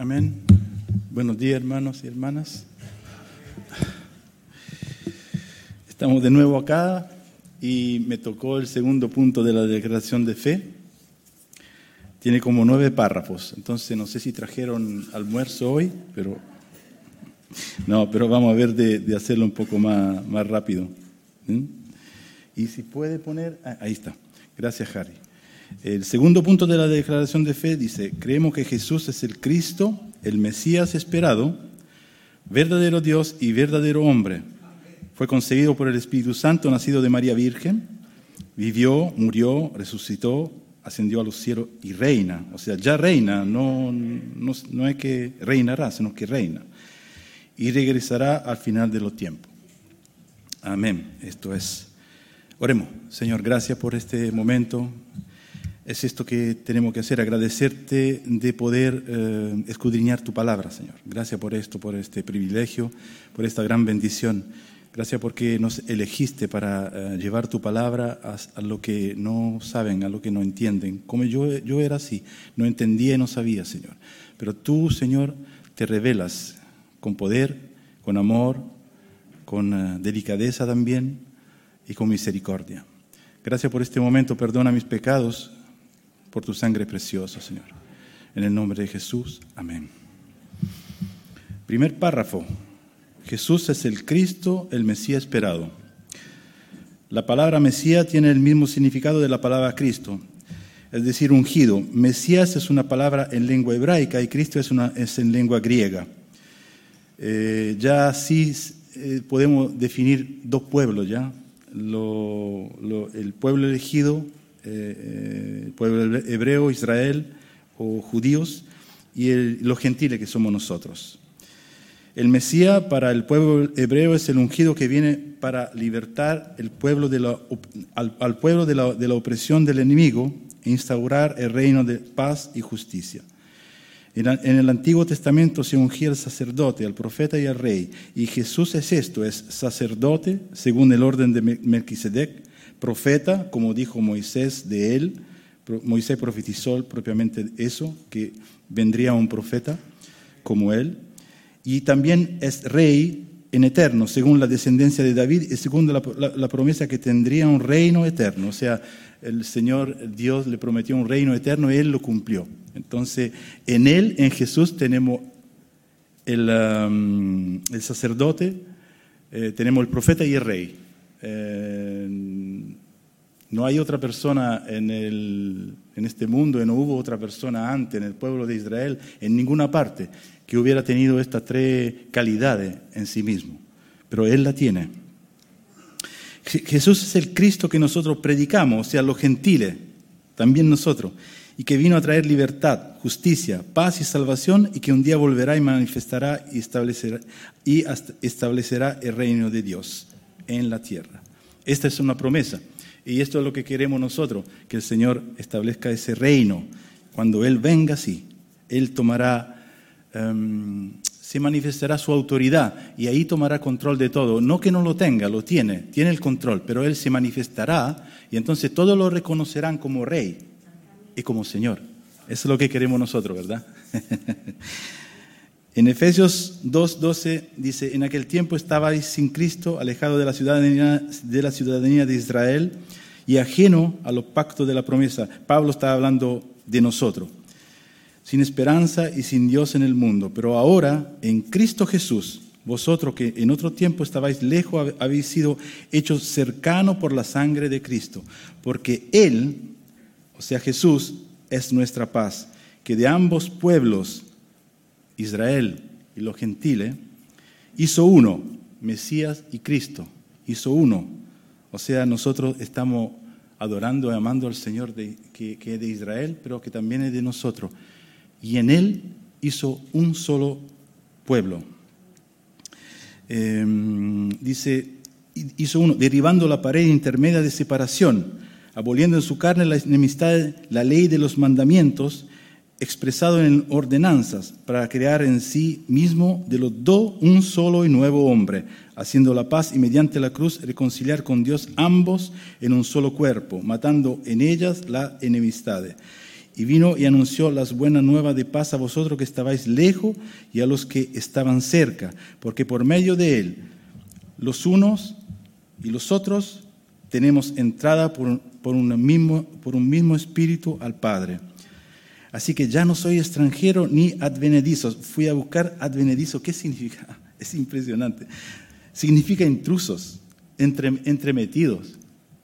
Amén. Buenos días, hermanos y hermanas. Estamos de nuevo acá y me tocó el segundo punto de la declaración de fe. Tiene como nueve párrafos, entonces no sé si trajeron almuerzo hoy, pero no, pero vamos a ver de, hacerlo un poco más, más rápido. ¿Mm? Y si puede poner, ah, ahí está. Gracias, Harry. El segundo punto de la declaración de fe dice, creemos que Jesús es el Cristo, el Mesías esperado, verdadero Dios y verdadero hombre. Fue concebido por el Espíritu Santo, nacido de María Virgen, vivió, murió, resucitó, ascendió a los cielos y reina. O sea, ya reina, no, no, no es que reinará, sino que reina. Y regresará al final de los tiempos. Amén. Esto es. Oremos. Señor, gracias por este momento es esto que tenemos que hacer, agradecerte de poder eh, escudriñar tu palabra, Señor. Gracias por esto, por este privilegio, por esta gran bendición. Gracias porque nos elegiste para eh, llevar tu palabra a, lo que no saben, a lo que no entienden. Como yo, yo era así, no entendía y no sabía, Señor. Pero tú, Señor, te revelas con poder, con amor, con eh, delicadeza también y con misericordia. Gracias por este momento, perdona mis pecados, por tu sangre preciosa, Señor. En el nombre de Jesús, amén. Primer párrafo. Jesús es el Cristo, el Mesías esperado. La palabra Mesías tiene el mismo significado de la palabra Cristo, es decir, ungido. Mesías es una palabra en lengua hebraica y Cristo es, una, es en lengua griega. Eh, ya así eh, podemos definir dos pueblos, ¿ya? el pueblo elegido eh, eh, el pueblo hebreo, Israel o judíos, y los gentiles que somos nosotros. El Mesías para el pueblo hebreo es el ungido que viene para libertar el pueblo de la, al, pueblo de la, de la, opresión del enemigo e instaurar el reino de paz y justicia. En, en el Antiguo Testamento se ungía al sacerdote, al profeta y al rey. Y Jesús es esto, es sacerdote según el orden de Melquisedec, profeta, como dijo Moisés de él. Moisés profetizó propiamente eso, que vendría un profeta como él. Y también es rey en eterno, según la descendencia de David y según la, promesa que tendría un reino eterno. O sea, el Señor Dios le prometió un reino eterno y Él lo cumplió. Entonces, en Él, en Jesús, tenemos el, um, sacerdote, eh, tenemos el profeta y el rey. Eh, no hay otra persona en, el, en este mundo, y no hubo otra persona antes en el pueblo de Israel, en ninguna parte, que hubiera tenido estas tres calidades en sí mismo. Pero Él la tiene. Jesús es el Cristo que nosotros predicamos, o sea, los gentiles, también nosotros, y que vino a traer libertad, justicia, paz y salvación, y que un día volverá y manifestará y establecerá, y establecerá el reino de Dios en la tierra. Esta es una promesa. Y esto es lo que queremos nosotros, que el Señor establezca ese reino. Cuando Él venga, sí, Él tomará, em, se manifestará su autoridad y ahí tomará control de todo. No que no lo tenga, lo tiene, tiene el control, pero Él se manifestará y entonces todos lo reconocerán como rey y como Señor. Eso es lo que queremos nosotros, ¿verdad? En Efesios 2.12 dice, en aquel tiempo estabais sin Cristo, alejado de la, ciudadanía, de la ciudadanía de Israel y ajeno a los pactos de la promesa. Pablo está hablando de nosotros, sin esperanza y sin Dios en el mundo. Pero ahora, en Cristo Jesús, vosotros que en otro tiempo estabais lejos, habéis sido hechos cercanos por la sangre de Cristo, porque Él, o sea Jesús, es nuestra paz, que de ambos pueblos Israel y los gentiles, hizo uno, Mesías y Cristo, hizo uno. O sea, nosotros estamos adorando y amando al Señor que, es de Israel, pero que también es de nosotros. Y en Él hizo un solo pueblo. Em, dice, hizo uno, derribando la pared intermedia de separación, aboliendo en su carne la enemistad, la ley de los mandamientos, expresado en ordenanzas para crear en sí mismo de los dos un solo y nuevo hombre, haciendo la paz y mediante la cruz reconciliar con Dios ambos en un solo cuerpo, matando en ellas la enemistad. y vino y anunció las buenas nuevas de paz a vosotros que estabais lejos y a los que estaban cerca, porque por medio de él los unos y los otros tenemos entrada por, mismo, por un mismo espíritu al Padre. Así que ya no soy extranjero ni advenedizo. Fui a buscar advenedizo. ¿Qué significa? Es impresionante. Significa intrusos, entre, entremetidos.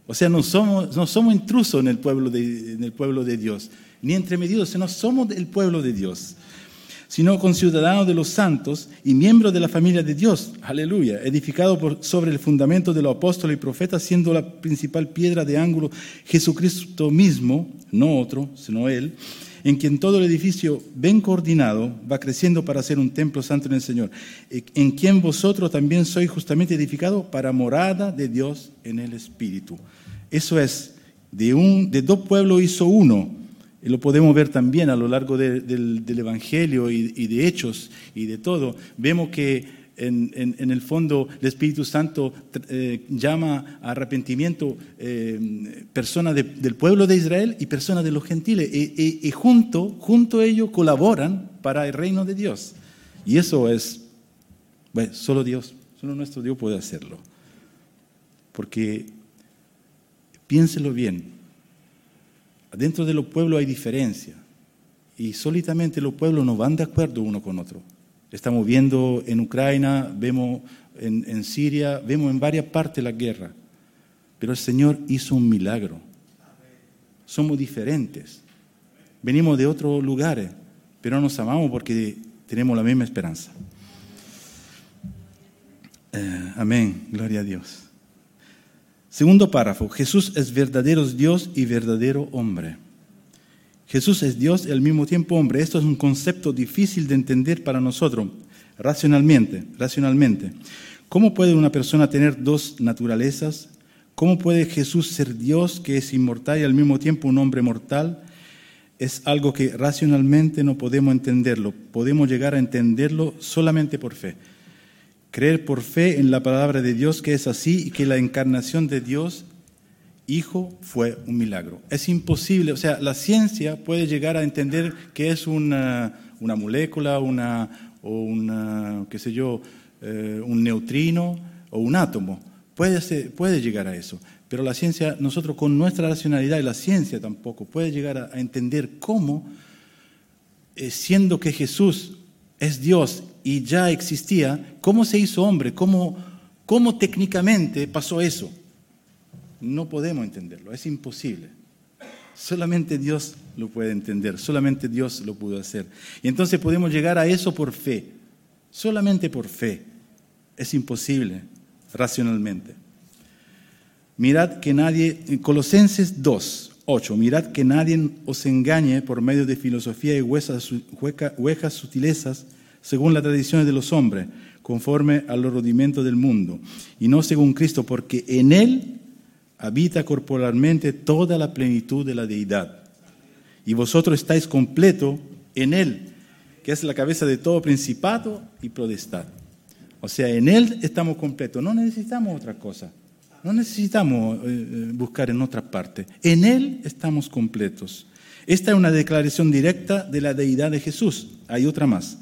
O sea, no somos, no somos intrusos en el, pueblo de, Dios, ni entremetidos, sino somos el pueblo de Dios sino conciudadanos de los santos y miembros de la familia de Dios, aleluya, edificado sobre el fundamento de los apóstoles y profetas, siendo la principal piedra de ángulo Jesucristo mismo, no otro, sino Él, en quien todo el edificio bien coordinado va creciendo para ser un templo santo en el Señor, en quien vosotros también sois justamente edificados para morada de Dios en el Espíritu. Eso es, de, un, de dos pueblos hizo uno y lo podemos ver también a lo largo del, Evangelio y, de Hechos y de todo. Vemos que en, el fondo el Espíritu Santo eh, llama a arrepentimiento eh, personas del pueblo de Israel y personas de los gentiles. Y, junto, a ellos colaboran para el reino de Dios. Y eso es, bueno, solo Dios, solo nuestro Dios puede hacerlo. Porque piénselo bien, Dentro de los pueblos hay diferencia y solitamente los pueblos no van de acuerdo uno con otro. Estamos viendo en Ucrania, vemos en, Siria, vemos en varias partes la guerra, pero el Señor hizo un milagro. Somos diferentes, venimos de otros lugares, pero nos amamos porque tenemos la misma esperanza. Eh, amén, gloria a Dios. Segundo párrafo, Jesús es verdadero Dios y verdadero hombre. Jesús es Dios y al mismo tiempo hombre. Esto es un concepto difícil de entender para nosotros racionalmente, racionalmente. ¿Cómo puede una persona tener dos naturalezas? ¿Cómo puede Jesús ser Dios que es inmortal y al mismo tiempo un hombre mortal? Es algo que racionalmente no podemos entenderlo. Podemos llegar a entenderlo solamente por fe creer por fe en la palabra de Dios que es así y que la encarnación de Dios, Hijo, fue un milagro. Es imposible, o sea, la ciencia puede llegar a entender que es una, molécula, una, o una, qué sé yo, eh, un neutrino o un átomo. Puede, puede llegar a eso. Pero la ciencia, nosotros con nuestra racionalidad y la ciencia tampoco, puede llegar a, entender cómo, eh, siendo que Jesús es Dios y ya existía, ¿cómo se hizo hombre? ¿Cómo, cómo técnicamente pasó eso? No podemos entenderlo, es imposible. Solamente Dios lo puede entender, solamente Dios lo pudo hacer. Y entonces podemos llegar a eso por fe, solamente por fe. Es imposible racionalmente. Mirad que nadie, Colosenses 2, 8, mirad que nadie os engañe por medio de filosofía y huesas, huecas sutilezas según las tradiciones de los hombres, conforme a los rudimentos del mundo, y no según Cristo, porque en Él habita corporalmente toda la plenitud de la deidad. Y vosotros estáis completo en Él, que es la cabeza de todo principado y protestad. O sea, en Él estamos completos, no necesitamos otra cosa, no necesitamos eh, eh, buscar en otra parte. En Él estamos completos. Esta es una declaración directa de la deidad de Jesús. Hay otra más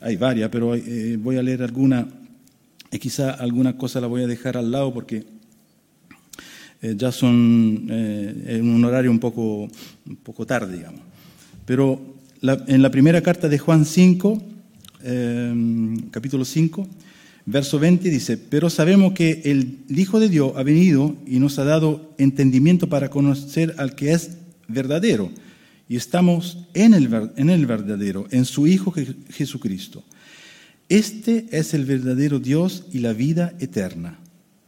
hay varias, pero eh, voy a leer alguna, y quizá alguna cosa la voy a dejar al lado porque eh, ya son eh, en un horario un poco, un poco tarde, digamos. Pero en la primera carta de Juan 5, capítulo 5, verso 20 dice, pero sabemos que el Hijo de Dios ha venido y nos ha dado entendimiento para conocer al que es verdadero y estamos en el, en el verdadero, en su Hijo Jesucristo. Este es el verdadero Dios y la vida eterna.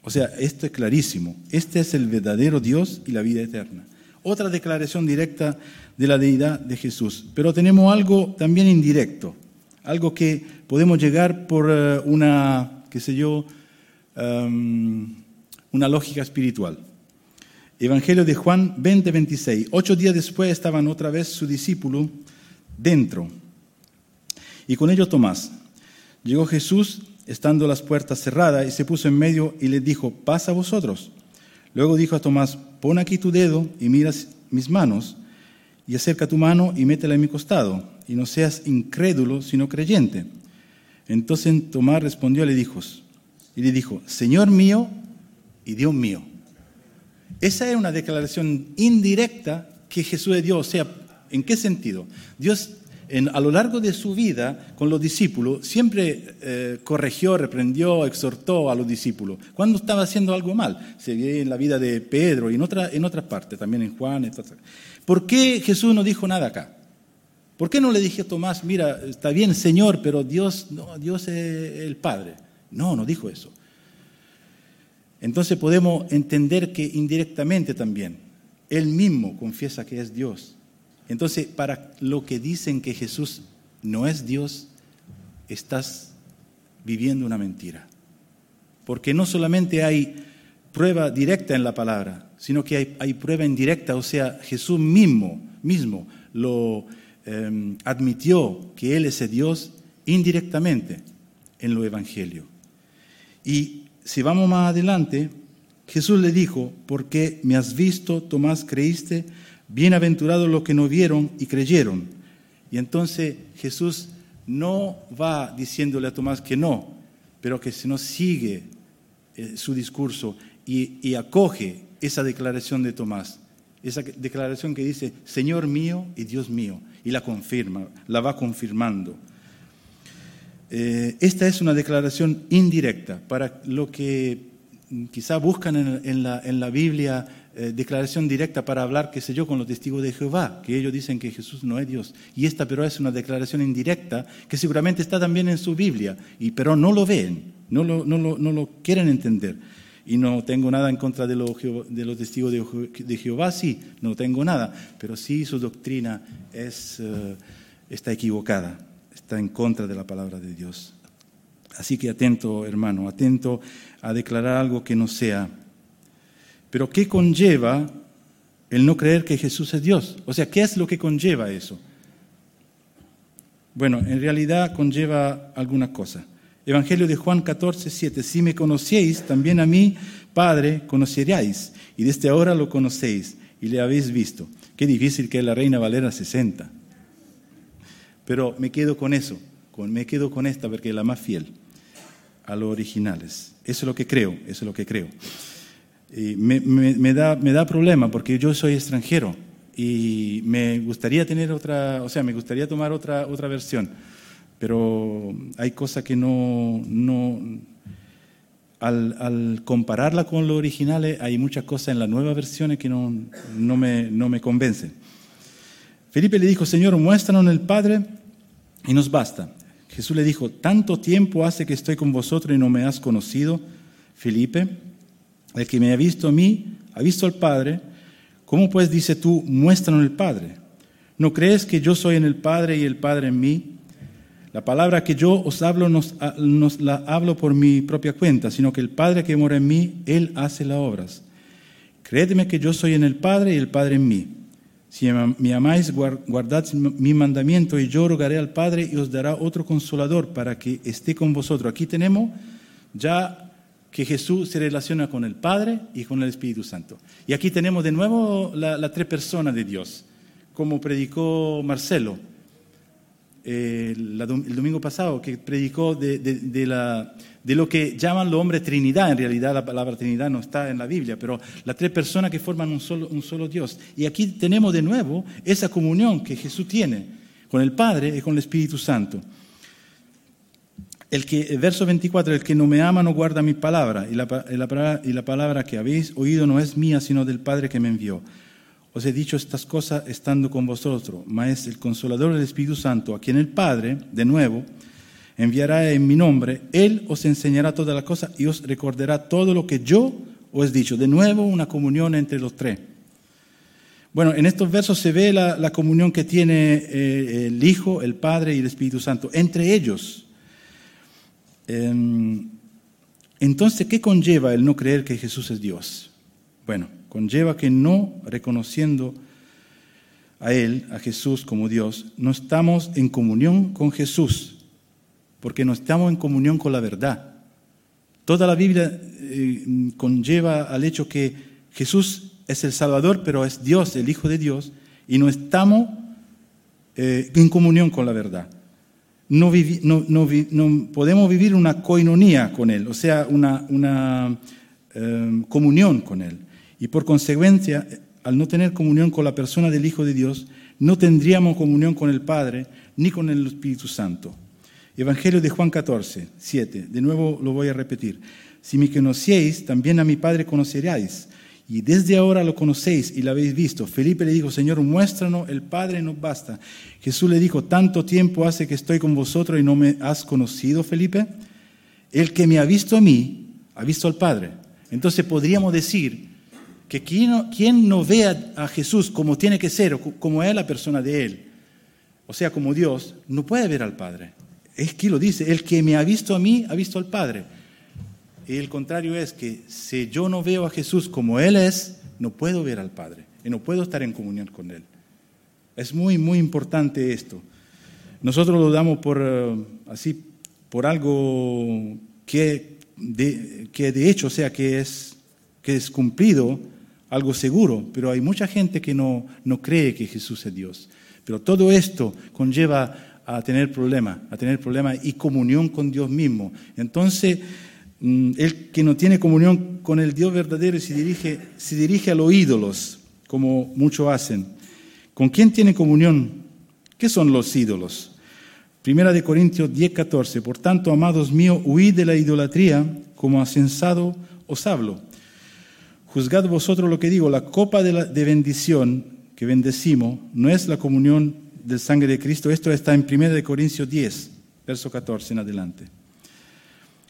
O sea, esto es clarísimo. Este es el verdadero Dios y la vida eterna. Otra declaración directa de la deidad de Jesús. Pero tenemos algo también indirecto, algo que podemos llegar por eh, una, qué sé yo, um, una lógica espiritual. Evangelio de Juan 20, 26. Ocho días después estaban otra vez su discípulo dentro y con ellos Tomás. Llegó Jesús estando las puertas cerradas y se puso en medio y le dijo, pasa vosotros. Luego dijo a Tomás, pon aquí tu dedo y mira mis manos y acerca tu mano y métela en mi costado, y no seas incrédulo, sino creyente. Entonces Tomás respondió le dijo, y le dijo, Señor mío y Dios mío. Esa es una declaración indirecta que Jesús le dio. O sea, ¿en qué sentido? Dios a lo largo de su vida con los discípulos siempre eh, corrigió, reprendió, exhortó a los discípulos cuando estaba haciendo algo mal. Se ve en la vida de Pedro y en, otra, en otras partes, también en Juan. ¿Por qué Jesús no dijo nada acá? ¿Por qué no le dije a Tomás, mira, está bien Señor, pero Dios, no, Dios es el Padre? No, no dijo eso. Entonces podemos entender que indirectamente también Él mismo confiesa que es Dios. Entonces, para lo que dicen que Jesús no es Dios, estás viviendo una mentira. Porque no solamente hay prueba directa en la palabra, sino que hay, prueba indirecta, o sea, Jesús mismo, mismo lo em, admitió que Él es Dios indirectamente en lo Evangelio. Y si vamos más adelante, Jesús le dijo, porque me has visto, Tomás, creíste, bienaventurados los que no vieron y creyeron. Y entonces Jesús no va diciéndole a Tomás que no, pero que no sigue eh, su discurso y, acoge esa declaración de Tomás, esa declaración que dice, Señor mío y Dios mío, y la confirma, la va confirmando. Eh, esta es una declaración indirecta para lo que quizá buscan en la, Biblia eh, declaración directa para hablar, qué sé yo, con los testigos de Jehová, que ellos dicen que Jesús no es Dios. Y esta pero es una declaración indirecta que seguramente está también en su Biblia, y, pero no lo ven, no lo, no lo, no lo quieren entender y no tengo nada en contra de, los, de los testigos de, Jehová, sí, no tengo nada, pero sí su doctrina es, eh, está equivocada, está en contra de la palabra de Dios. Así que atento, hermano, atento a declarar algo que no sea. Pero ¿qué conlleva el no creer que Jesús es Dios? O sea, ¿qué es lo que conlleva eso? Bueno, en realidad conlleva alguna cosa. Evangelio de Juan 14, 7. Si me conocéis, también a mí, Padre, conoceríais. Y desde ahora lo conocéis y le habéis visto. Qué difícil que la Reina Valera 60. Pero me quedo con eso, me quedo con esta porque es la más fiel a los originales. Eso es lo que creo, eso es lo que creo. Me, da, me da problema porque yo soy extranjero y me gustaría tener otra, o sea, me gustaría tomar otra, otra versión pero hay cosas que no, no al, compararla con lo original, eh, hay muchas cosas en las nuevas versiones que no, no, me, no me convencen. Felipe le dijo, Señor, muéstranos el Padre y nos basta. Jesús le dijo, tanto tiempo hace que estoy con vosotros y no me has conocido, Felipe, el que me ha visto a mí, ha visto al Padre, ¿cómo pues dice tú, muéstranos el Padre? ¿No crees que yo soy en el Padre y el Padre en mí? La palabra que yo os hablo no nos la hablo por mi propia cuenta, sino que el Padre que mora en mí, Él hace las obras. Créedme que yo soy en el Padre y el Padre en mí. Si me amáis, guardad mi mandamiento y yo rogaré al Padre y os dará otro consolador para que esté con vosotros. Aquí tenemos ya que Jesús se relaciona con el Padre y con el Espíritu Santo. Y aquí tenemos de nuevo las la tres personas de Dios, como predicó Marcelo el domingo pasado, que predicó de, lo que llaman los hombres Trinidad. En realidad la palabra Trinidad no está en la Biblia, pero las tres personas que forman un solo Dios. Y aquí tenemos de nuevo esa comunión que Jesús tiene con el Padre y con el Espíritu Santo. El, que, el verso 24, el que no me ama no guarda mi palabra y la, y la palabra que habéis oído no es mía, sino del Padre que me envió. Os he dicho estas cosas estando con vosotros, mas el consolador del Espíritu Santo, a quien el Padre, de nuevo, enviará en mi nombre, Él os enseñará todas las cosas y os recordará todo lo que yo os he dicho. De nuevo, una comunión entre los tres. Bueno, en estos versos se ve la, comunión que tiene eh, el Hijo, el Padre y el Espíritu Santo, entre ellos. Em, entonces, ¿qué conlleva el no creer que Jesús es Dios? Bueno, conlleva que no reconociendo a Él, a Jesús como Dios, no estamos en comunión con Jesús, porque no estamos en comunión con la verdad. Toda la Biblia eh, conlleva al hecho que Jesús es el Salvador, pero es Dios, el Hijo de Dios, y no estamos eh, en comunión con la verdad. No, podemos vivir una coinonía con Él, o sea, una, em, comunión con Él. Y por consecuencia, al no tener comunión con la persona del Hijo de Dios, no tendríamos comunión con el Padre ni con el Espíritu Santo. Evangelio de Juan 14, 7. De nuevo lo voy a repetir. Si me conocieis, también a mi Padre conoceríais. Y desde ahora lo conocéis y lo habéis visto. Felipe le dijo, Señor, muéstranos, el Padre nos basta. Jesús le dijo, tanto tiempo hace que estoy con vosotros y no me has conocido, Felipe. El que me ha visto a mí, ha visto al Padre. Entonces podríamos decir que quien no, vea a Jesús como tiene que ser, como es la persona de Él, o sea, como Dios, no puede ver al Padre. Es que lo dice, el que me ha visto a mí, ha visto al Padre. Y el contrario es que si yo no veo a Jesús como Él es, no puedo ver al Padre y no puedo estar en comunión con Él. Es muy, muy importante esto. Nosotros lo damos por eh, así, por algo que de, que de hecho, sea, que es, que es cumplido, algo seguro, pero hay mucha gente que no, no cree que Jesús es Dios. Pero todo esto conlleva a tener problemas, a tener problemas y comunión con Dios mismo. Entonces, el que no tiene comunión con el Dios verdadero y se dirige, se dirige a los ídolos, como muchos hacen. ¿Con quién tiene comunión? ¿Qué son los ídolos? Primera de Corintios 10, 14. Por tanto, amados míos, huid de la idolatría, como asensado os hablo. Juzgad vosotros lo que digo, la copa de, de bendición que bendecimos no es la comunión del sangre de Cristo. Esto está en Primera de Corintios 10, verso 14 en adelante.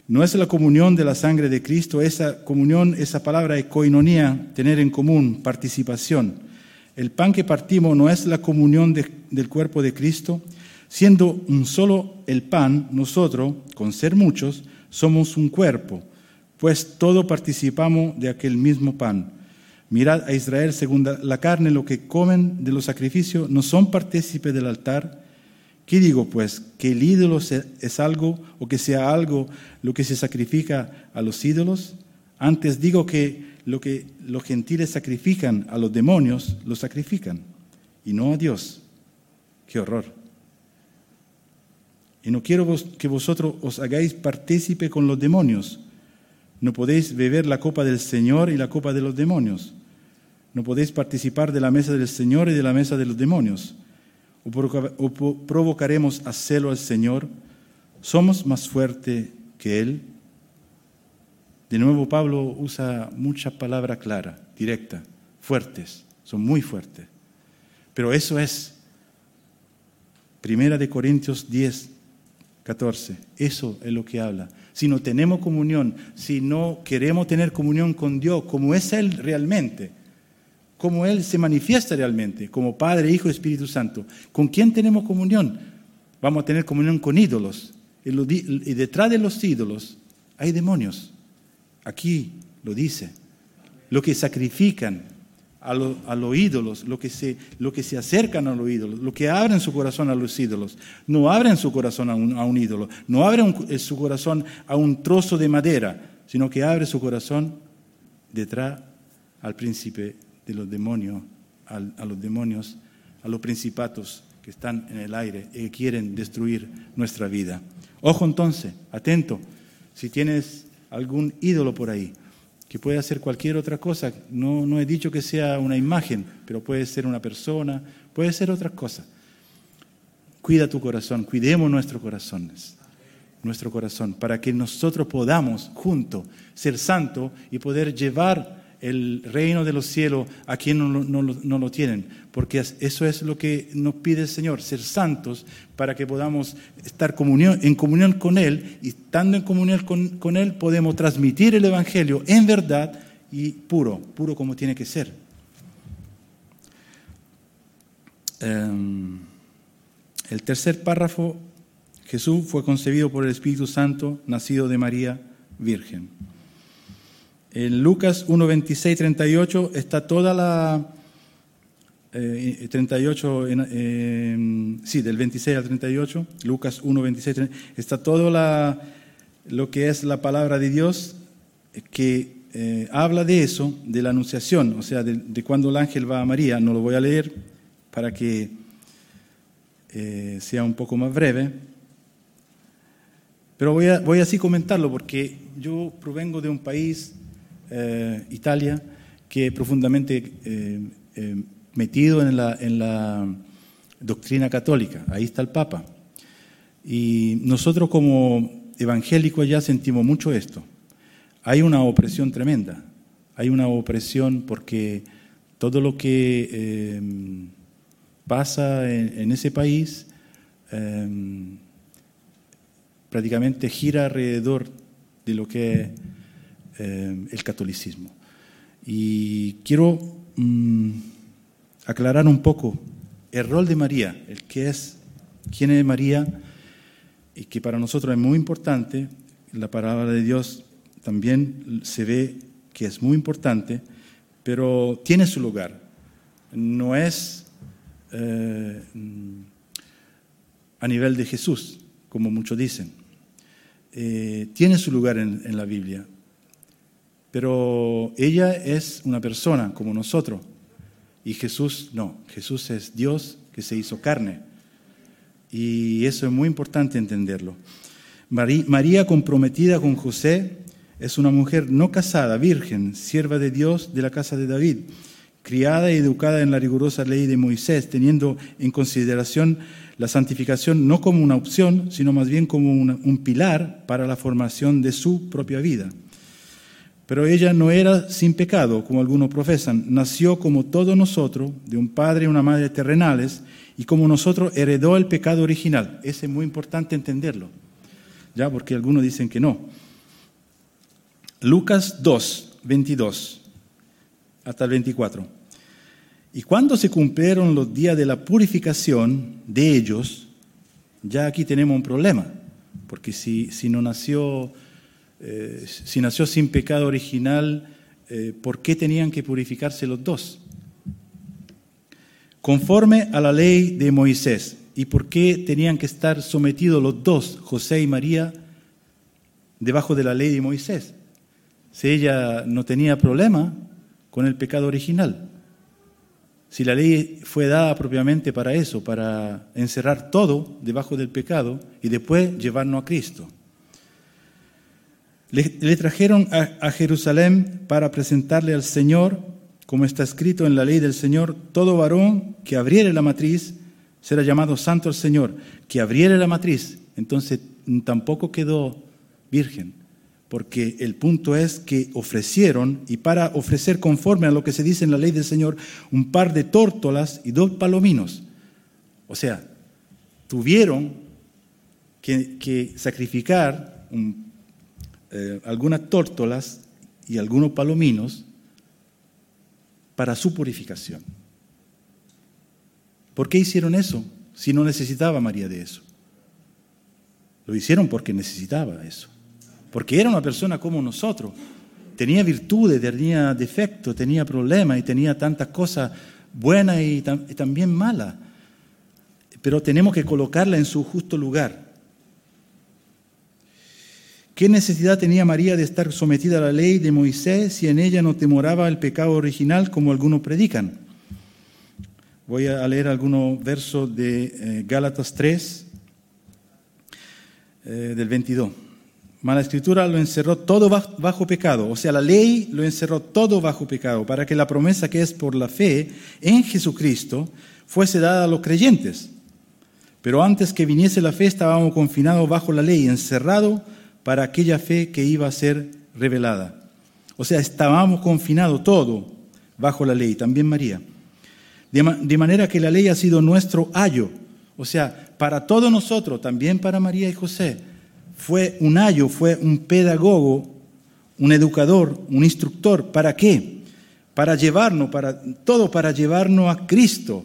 No es la comunión de la sangre de Cristo, esa comunión, esa palabra de coinonía, tener en común, participación. El pan que partimos no es la comunión del cuerpo de Cristo. Siendo un solo el pan, nosotros, con ser muchos, somos un cuerpo, pues todos participamos de aquel mismo pan. Mirad a Israel según la carne, lo que comen de los sacrificios, no son partícipes del altar, ¿Qué digo pues? ¿Que el ídolo es algo o que sea algo lo que se sacrifica a los ídolos? Antes digo que lo que los gentiles sacrifican a los demonios, lo sacrifican y no a Dios. ¡Qué horror! Y no quiero que vosotros os hagáis partícipe con los demonios. No podéis beber la copa del Señor y la copa de los demonios. No podéis participar de la mesa del Señor y de la mesa de los demonios o provocaremos a celo al Señor, somos más fuertes que Él. De nuevo, Pablo usa mucha palabra clara, directa, fuertes, son muy fuertes. Pero eso es Primera de Corintios 10, 14. Eso es lo que habla. Si no tenemos comunión, si no queremos tener comunión con Dios como es Él realmente, cómo Él se manifiesta realmente, como Padre, Hijo Espíritu Santo. ¿Con quién tenemos comunión? Vamos a tener comunión con ídolos. Y detrás de los ídolos hay demonios. Aquí lo dice. Lo que sacrifican a, los ídolos, lo que, se, lo acercan a los ídolos, lo que abren su corazón a los ídolos. No abren su corazón a un, ídolo, no abren su corazón a un trozo de madera, sino que abre su corazón detrás al príncipe de los demonios, a, los demonios, a los principatos que están en el aire y que quieren destruir nuestra vida. Ojo entonces, atento, si tienes algún ídolo por ahí, que puede hacer cualquier otra cosa, no, no he dicho que sea una imagen, pero puede ser una persona, puede ser otra cosa. Cuida tu corazón, cuidemos nuestros corazones, nuestro corazón, para que nosotros podamos juntos ser santos y poder llevar el reino de los cielos a quien no, lo tienen, porque eso es lo que nos pide el Señor, ser santos para que podamos estar en comunión con Él y estando en comunión con, Él podemos transmitir el Evangelio en verdad y puro, puro como tiene que ser. Em, el tercer párrafo, Jesús fue concebido por el Espíritu Santo, nacido de María Virgen. En Lucas 1, 26, 38 está toda la... 38, eh, sí, del 26 al 38, Lucas 1, 26, está todo la, lo que es la palabra de Dios que eh, habla de eso, de la anunciación, o sea, de, cuando el ángel va a María, no lo voy a leer para que eh, sea un poco más breve. Pero voy a, voy así comentarlo porque yo provengo de un país, eh, Italia, que profundamente eh, metido en la, doctrina católica. Ahí está el Papa. Y nosotros como evangélicos ya sentimos mucho esto. Hay una opresión tremenda. Hay una opresión porque todo lo que eh, pasa en, ese país eh, prácticamente gira alrededor de lo que es eh, el catolicismo. Y quiero mm, aclarar un poco el rol de María, el que es, quién es María, y que para nosotros es muy importante. La palabra de Dios también se ve que es muy importante, pero tiene su lugar. No es eh, a nivel de Jesús, como muchos dicen. Eh, tiene su lugar en, en la Biblia, pero ella es una persona como nosotros y Jesús no, Jesús es Dios que se hizo carne. Y eso es muy importante entenderlo. María comprometida con José es una mujer no casada, virgen, sierva de Dios de la casa de David, criada y educada en la rigurosa ley de Moisés, teniendo en consideración la santificación no como una opción, sino más bien como un pilar para la formación de su propia vida. Pero ella no era sin pecado, como algunos profesan. Nació como todos nosotros, de un padre y una madre terrenales, y como nosotros heredó el pecado original. Ese es muy importante entenderlo, ya porque algunos dicen que no. Lucas 2, 22 hasta el 24. Y cuando se cumplieron los días de la purificación de ellos, ya aquí tenemos un problema, porque si, si no nació eh, si nació sin pecado original, eh, ¿por qué tenían que purificarse los dos? Conforme a la ley de Moisés. ¿Y por qué tenían que estar sometidos los dos, José y María, debajo de la ley de Moisés? Si ella no tenía problema con el pecado original. Si la ley fue dada propiamente para eso, para encerrar todo debajo del pecado y después llevarnos a Cristo. Le, trajeron a, Jerusalén para presentarle al Señor, como está escrito en la ley del Señor, todo varón que abriere la matriz será llamado santo al Señor, que abriere la matriz. Entonces tampoco quedó virgen, porque el punto es que ofrecieron, y para ofrecer conforme a lo que se dice en la ley del Señor, un par de tórtolas y dos palominos. O sea, tuvieron que, que sacrificar un eh, algunas tórtolas y algunos palominos para su purificación. ¿Por qué hicieron eso si no necesitaba María de eso? Lo hicieron porque necesitaba eso. Porque era una persona como nosotros. Tenía virtudes, tenía defectos, tenía problemas y tenía tantas cosas buenas y, y también malas. Pero tenemos que colocarla en su justo lugar. ¿Qué necesidad tenía María de estar sometida a la ley de Moisés si en ella no temoraba el pecado original como algunos predican? Voy a leer algunos versos de eh, Gálatas 3, eh, del 22. Mala escritura lo encerró todo bajo pecado, o sea, la ley lo encerró todo bajo pecado, para que la promesa que es por la fe en Jesucristo fuese dada a los creyentes. Pero antes que viniese la fe estábamos confinados bajo la ley, encerrados para aquella fe que iba a ser revelada. O sea, estábamos confinados todo bajo la ley, también María. De, manera que la ley ha sido nuestro ayo. O sea, para todos nosotros, también para María y José, fue un ayo, fue un pedagogo, un educador, un instructor. ¿Para qué? Para llevarnos, para todo para llevarnos a Cristo,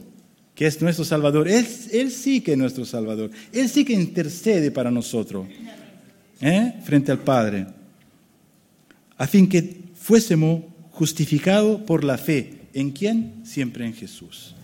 que es nuestro Salvador. Él, él sí que es nuestro Salvador. Él sí que intercede para nosotros. ¿Eh? frente al Padre, a fin que fuésemos justificados por la fe. ¿En quién? Siempre en Jesús.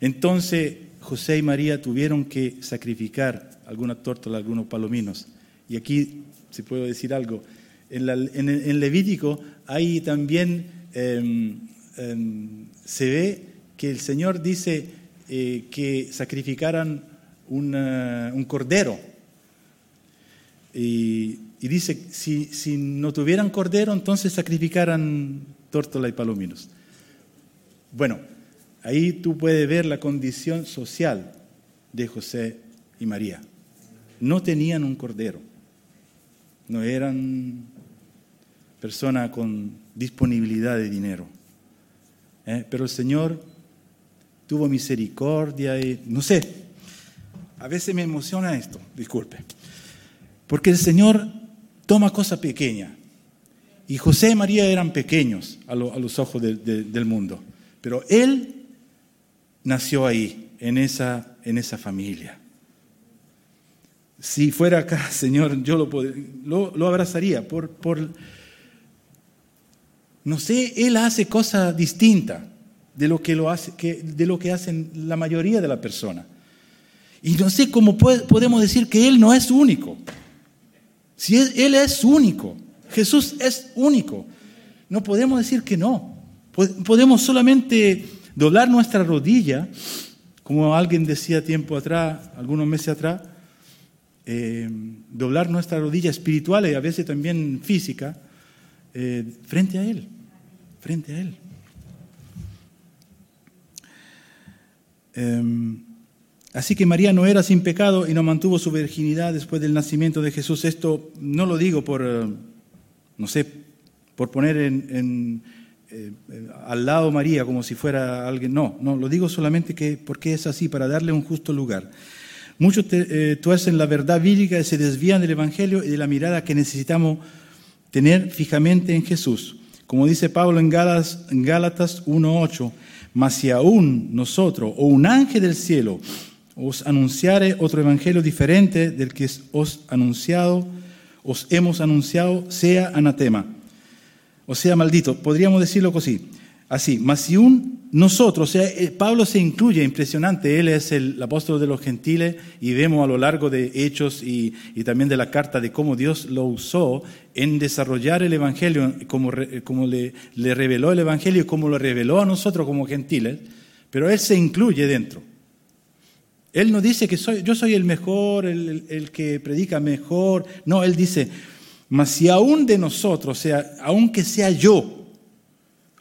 Entonces José y María tuvieron que sacrificar alguna tórtola, algunos palominos. Y aquí, si puedo decir algo, en, Levítico hay también, em, em, se ve que el Señor dice, eh, que sacrificaran un cordero. Y, dice, si, si, no tuvieran cordero, entonces sacrificaran tórtola y palominos. Bueno, ahí tú puedes ver la condición social de José y María. No tenían un cordero, no eran personas con disponibilidad de dinero. ¿eh? Pero el Señor tuvo misericordia y no sé, a veces me emociona esto, disculpe, porque el Señor toma cosas pequeñas. Y José y María eran pequeños a, los ojos del mundo, pero Él nació ahí, en esa, en esa familia. Si fuera acá, Señor, yo lo, lo, abrazaría por, por, no sé, Él hace cosas distintas de lo que, lo hace, que, de lo que hacen la mayoría de las personas. Y no sé cómo podemos decir que Él no es único. Si Él es único, Jesús es único, no podemos decir que no. Podemos solamente doblar nuestra rodilla, como alguien decía tiempo atrás, algunos meses atrás, eh, doblar nuestra rodilla espiritual y a veces también física, eh, frente a Él, frente a Él. Em, así que María no era sin pecado y no mantuvo su virginidad después del nacimiento de Jesús. Esto no lo digo por, eh, no sé, por poner eh, al lado María como si fuera alguien. No, no, lo digo solamente que porque es así, para darle un justo lugar. Muchos te, tuercen la verdad bíblica y se desvían del Evangelio y de la mirada que necesitamos tener fijamente en Jesús. Como dice Pablo en Gálatas, en Gálatas 1.8, mas si aún nosotros o un ángel del cielo os anunciare otro evangelio diferente del que os anunciado, os hemos anunciado, sea anatema, o sea maldito. Podríamos decirlo así. Así, mas si un nosotros, o sea, eh, Pablo se incluye, impresionante, él es el apóstol de los gentiles y vemos a lo largo de Hechos y, también de la carta de cómo Dios lo usó en desarrollar el Evangelio, como, como le, le, reveló el Evangelio y como lo reveló a nosotros como gentiles, pero él se incluye dentro. Él no dice que soy, yo soy el mejor, el, el que predica mejor, no, él dice, mas si aún de nosotros, o sea, aunque sea yo,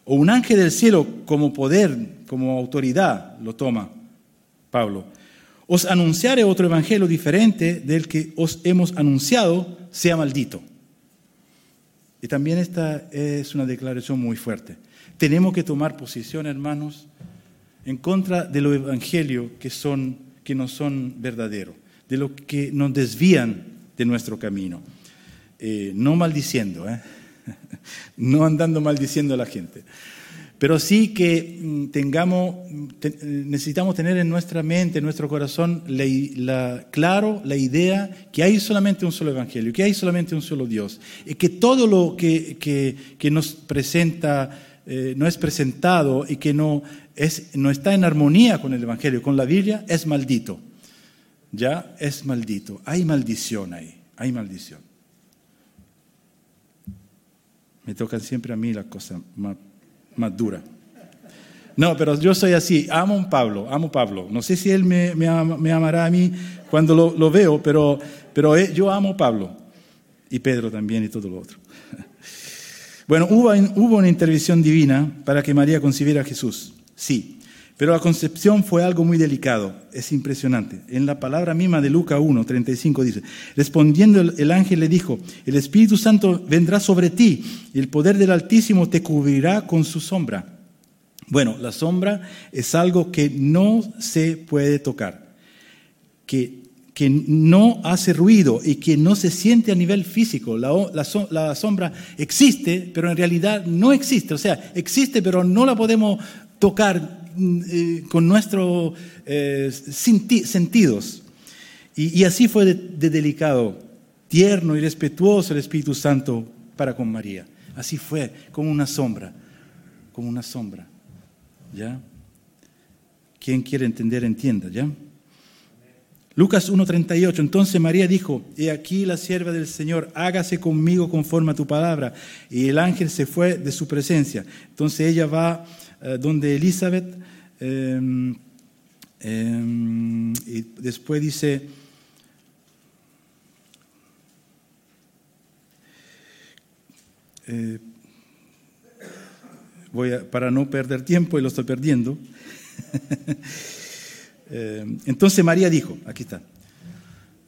o un ángel del cielo como poder, como autoridad, lo toma Pablo. Os anunciare otro evangelio diferente del que os hemos anunciado, sea maldito. Y también esta es una declaración muy fuerte. Tenemos que tomar posición, hermanos, en contra de los evangelios que, son, que no son verdaderos, de lo que nos desvían de nuestro camino. Eh, no maldiciendo, ¿eh? no andando maldiciendo a la gente. Pero sí que mm, tengamos, necesitamos tener en nuestra mente, en nuestro corazón, la, claro la idea que hay solamente un solo evangelio, que hay solamente un solo Dios, y que todo lo que, que, nos presenta, eh, no es presentado y que no, no está en armonía con el evangelio, con la Biblia, es maldito. Ya es maldito. Hay maldición ahí, hay maldición. Me tocan siempre a mí las cosas más, más duras. No, pero yo soy así, amo a Pablo, amo a Pablo. No sé si él me, me, amará a mí cuando lo, lo veo, pero, pero eh, yo amo a Pablo. Y Pedro también y todo lo otro. Bueno, hubo, hubo una intervención divina para que María concibiera a Jesús, sí. Pero la concepción fue algo muy delicado, es impresionante. En la palabra misma de Lucas 1, 35 dice, respondiendo el, ángel le dijo, el Espíritu Santo vendrá sobre ti y el poder del Altísimo te cubrirá con su sombra. Bueno, la sombra es algo que no se puede tocar, que, que no hace ruido y que no se siente a nivel físico. La, la sombra existe, pero en realidad no existe. O sea, existe, pero no la podemos tocar eh, con nuestros eh, sentidos. Y, así fue de, delicado, tierno y respetuoso el Espíritu Santo para con María. Así fue, como una sombra, como una sombra. ¿Ya? Quien quiere entender, entienda, ¿ya? Lucas 1.38, entonces María dijo, he aquí la sierva del Señor, hágase conmigo conforme a tu palabra. Y el ángel se fue de su presencia. Entonces ella va donde Elizabeth, em, Em, y después dice, eh, voy para no perder tiempo y lo estoy perdiendo. Em, entonces María dijo, aquí está,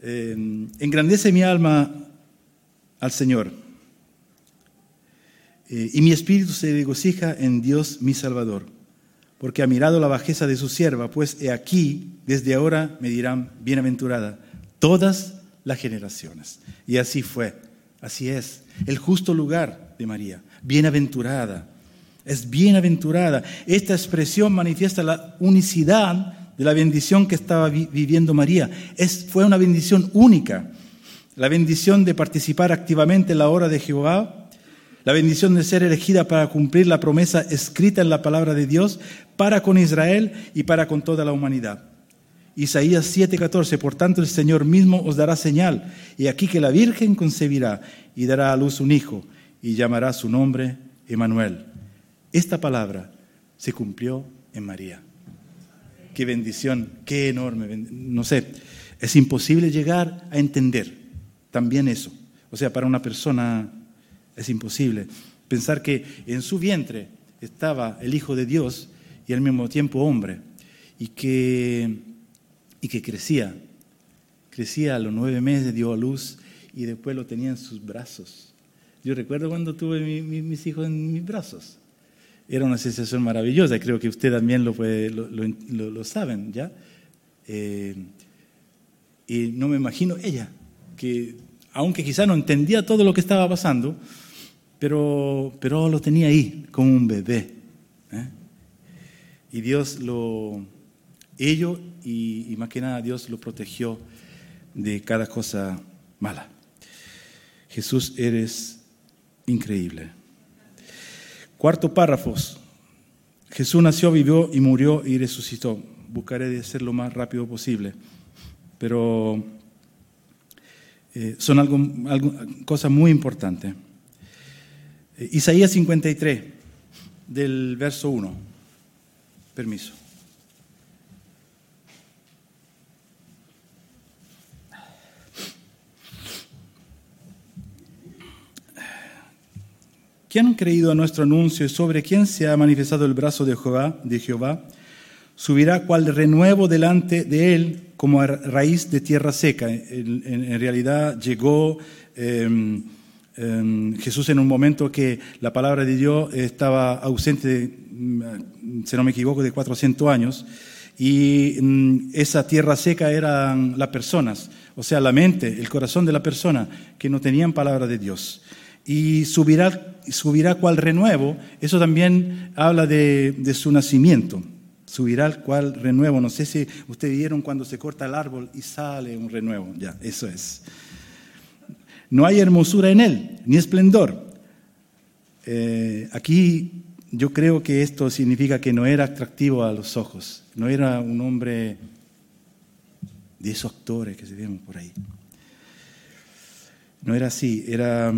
engrandece mi alma al Señor eh, y mi espíritu se regocija en Dios mi Salvador porque ha mirado la bajeza de su sierva, pues he aquí, desde ahora me dirán bienaventurada todas las generaciones. Y así fue, así es, el justo lugar de María, bienaventurada, es bienaventurada. Esta expresión manifiesta la unicidad de la bendición que estaba viviendo María. Es, fue una bendición única, la bendición de participar activamente en la obra de Jehová la bendición de ser elegida para cumplir la promesa escrita en la palabra de Dios para con Israel y para con toda la humanidad. Isaías 7:14, por tanto el Señor mismo os dará señal, y aquí que la Virgen concebirá y dará a luz un hijo, y llamará su nombre Emanuel. Esta palabra se cumplió en María. Qué bendición, qué enorme, no sé, es imposible llegar a entender también eso. O sea, para una persona es imposible. Pensar que en su vientre estaba el Hijo de Dios y al mismo tiempo hombre, y que, y que crecía. Crecía a los nueve meses, dio a luz y después lo tenía en sus brazos. Yo recuerdo cuando tuve mis hijos en mis brazos. Era una sensación maravillosa, creo que usted también lo, puede, lo, saben, ¿ya? Eh, y no me imagino ella, que aunque quizá no entendía todo lo que estaba pasando, pero, pero lo tenía ahí como un bebé. ¿eh? Y Dios lo, ello y, más que nada Dios lo protegió de cada cosa mala. Jesús, eres increíble. Cuarto párrafo. Jesús nació, vivió y murió y resucitó. Buscaré de ser lo más rápido posible. Pero eh, son algo, algo, cosas muy importantes. Eh, Isaías 53, del verso 1. Permiso. ¿Quién han creído a nuestro anuncio sobre quién se ha manifestado el brazo de Jehová? De Jehová? Subirá cual renuevo delante de él como a raíz de tierra seca. En, realidad llegó em, Em, Jesús en un momento que la palabra de Dios estaba ausente, mm, si no me equivoco, de 400 años, y mm, esa tierra seca eran las personas, o sea, la mente, el corazón de la persona, que no tenían palabra de Dios. Y subirá, subirá cual renuevo, eso también habla de, su nacimiento subirá cual renuevo. No sé si ustedes vieron cuando se corta el árbol y sale un renuevo. Ya, eso es. No hay hermosura en él, ni esplendor. Eh, aquí yo creo que esto significa que no era atractivo a los ojos, no era un hombre de esos actores que se ven por ahí. No era así, era,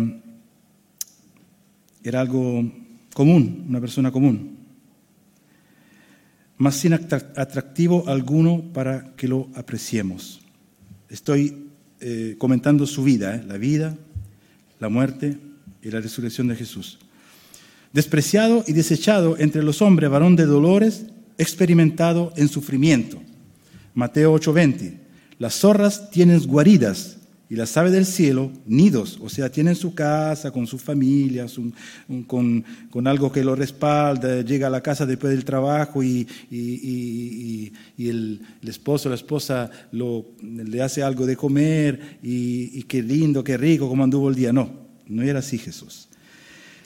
era algo común, una persona común, más sin atractivo alguno para que lo apreciemos. Estoy eh, comentando su vida, ¿eh? la vida, la muerte y la resurrección de Jesús. Despreciado y desechado entre los hombres, varón de dolores, experimentado en sufrimiento. Mateo 8:20. Las zorras tienen guaridas y las aves del cielo, nidos, o sea, tienen su casa con sus familias, con, algo que lo respalda, llega a la casa después del trabajo y, el, esposo o la esposa le hace algo de comer y, qué lindo, qué rico, cómo anduvo el día. No, no era así Jesús.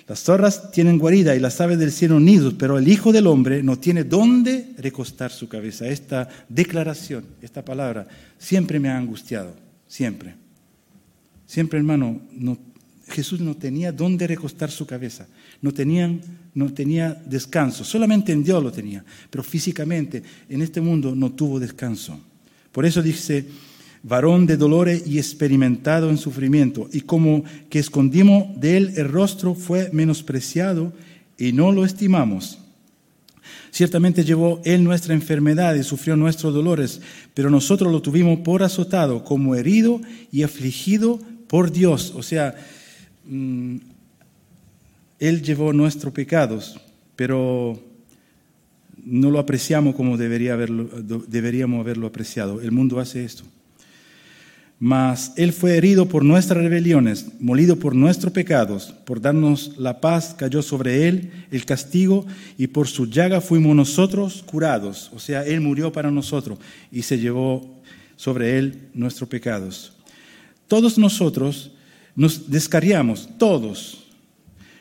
Las zorras tienen guarida y las aves del cielo nidos, pero el Hijo del Hombre no tiene dónde recostar su cabeza. Esta declaración, esta palabra, siempre me ha angustiado, siempre. Siempre, hermano, Jesús no tenía dónde recostar su cabeza, no, no tenía descanso, solamente en Dios lo tenía, pero físicamente en este mundo no tuvo descanso. Por eso dice, varón de dolores y experimentado en sufrimiento, y como que escondimos de él el rostro fue menospreciado y no lo estimamos. Ciertamente llevó Él nuestra enfermedad y sufrió nuestros dolores, pero nosotros lo tuvimos por azotado, como herido y afligido por Dios. O sea, mm, Él llevó nuestros pecados, pero no lo apreciamos como debería haberlo, deberíamos haberlo apreciado. El mundo hace esto. Mas Él fue herido por nuestras rebeliones, molido por nuestros pecados, por darnos la paz cayó sobre Él el castigo y por su llaga fuimos nosotros curados. O sea, Él murió para nosotros y se llevó sobre Él nuestros pecados. Todos nosotros nos descarriamos, todos,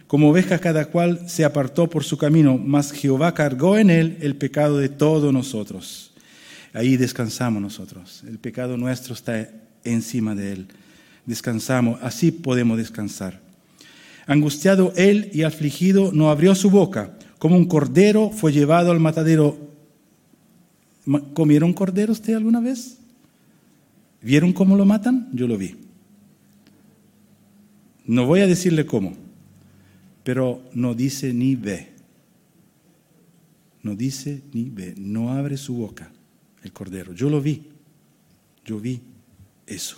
como ovejas cada cual se apartó por su camino, mas Jehová cargó en Él el pecado de todos nosotros. Ahí descansamos nosotros. El pecado nuestro está encima de él. Descansamos, así podemos descansar. Angustiado él y afligido, no abrió su boca. Como un cordero fue llevado al matadero. ¿Comieron cordero usted alguna vez? ¿Vieron cómo lo matan? Yo lo vi. No voy a decirle cómo, pero no dice ni ve. No dice ni ve. No abre su boca el cordero. Yo lo vi. Yo vi eso.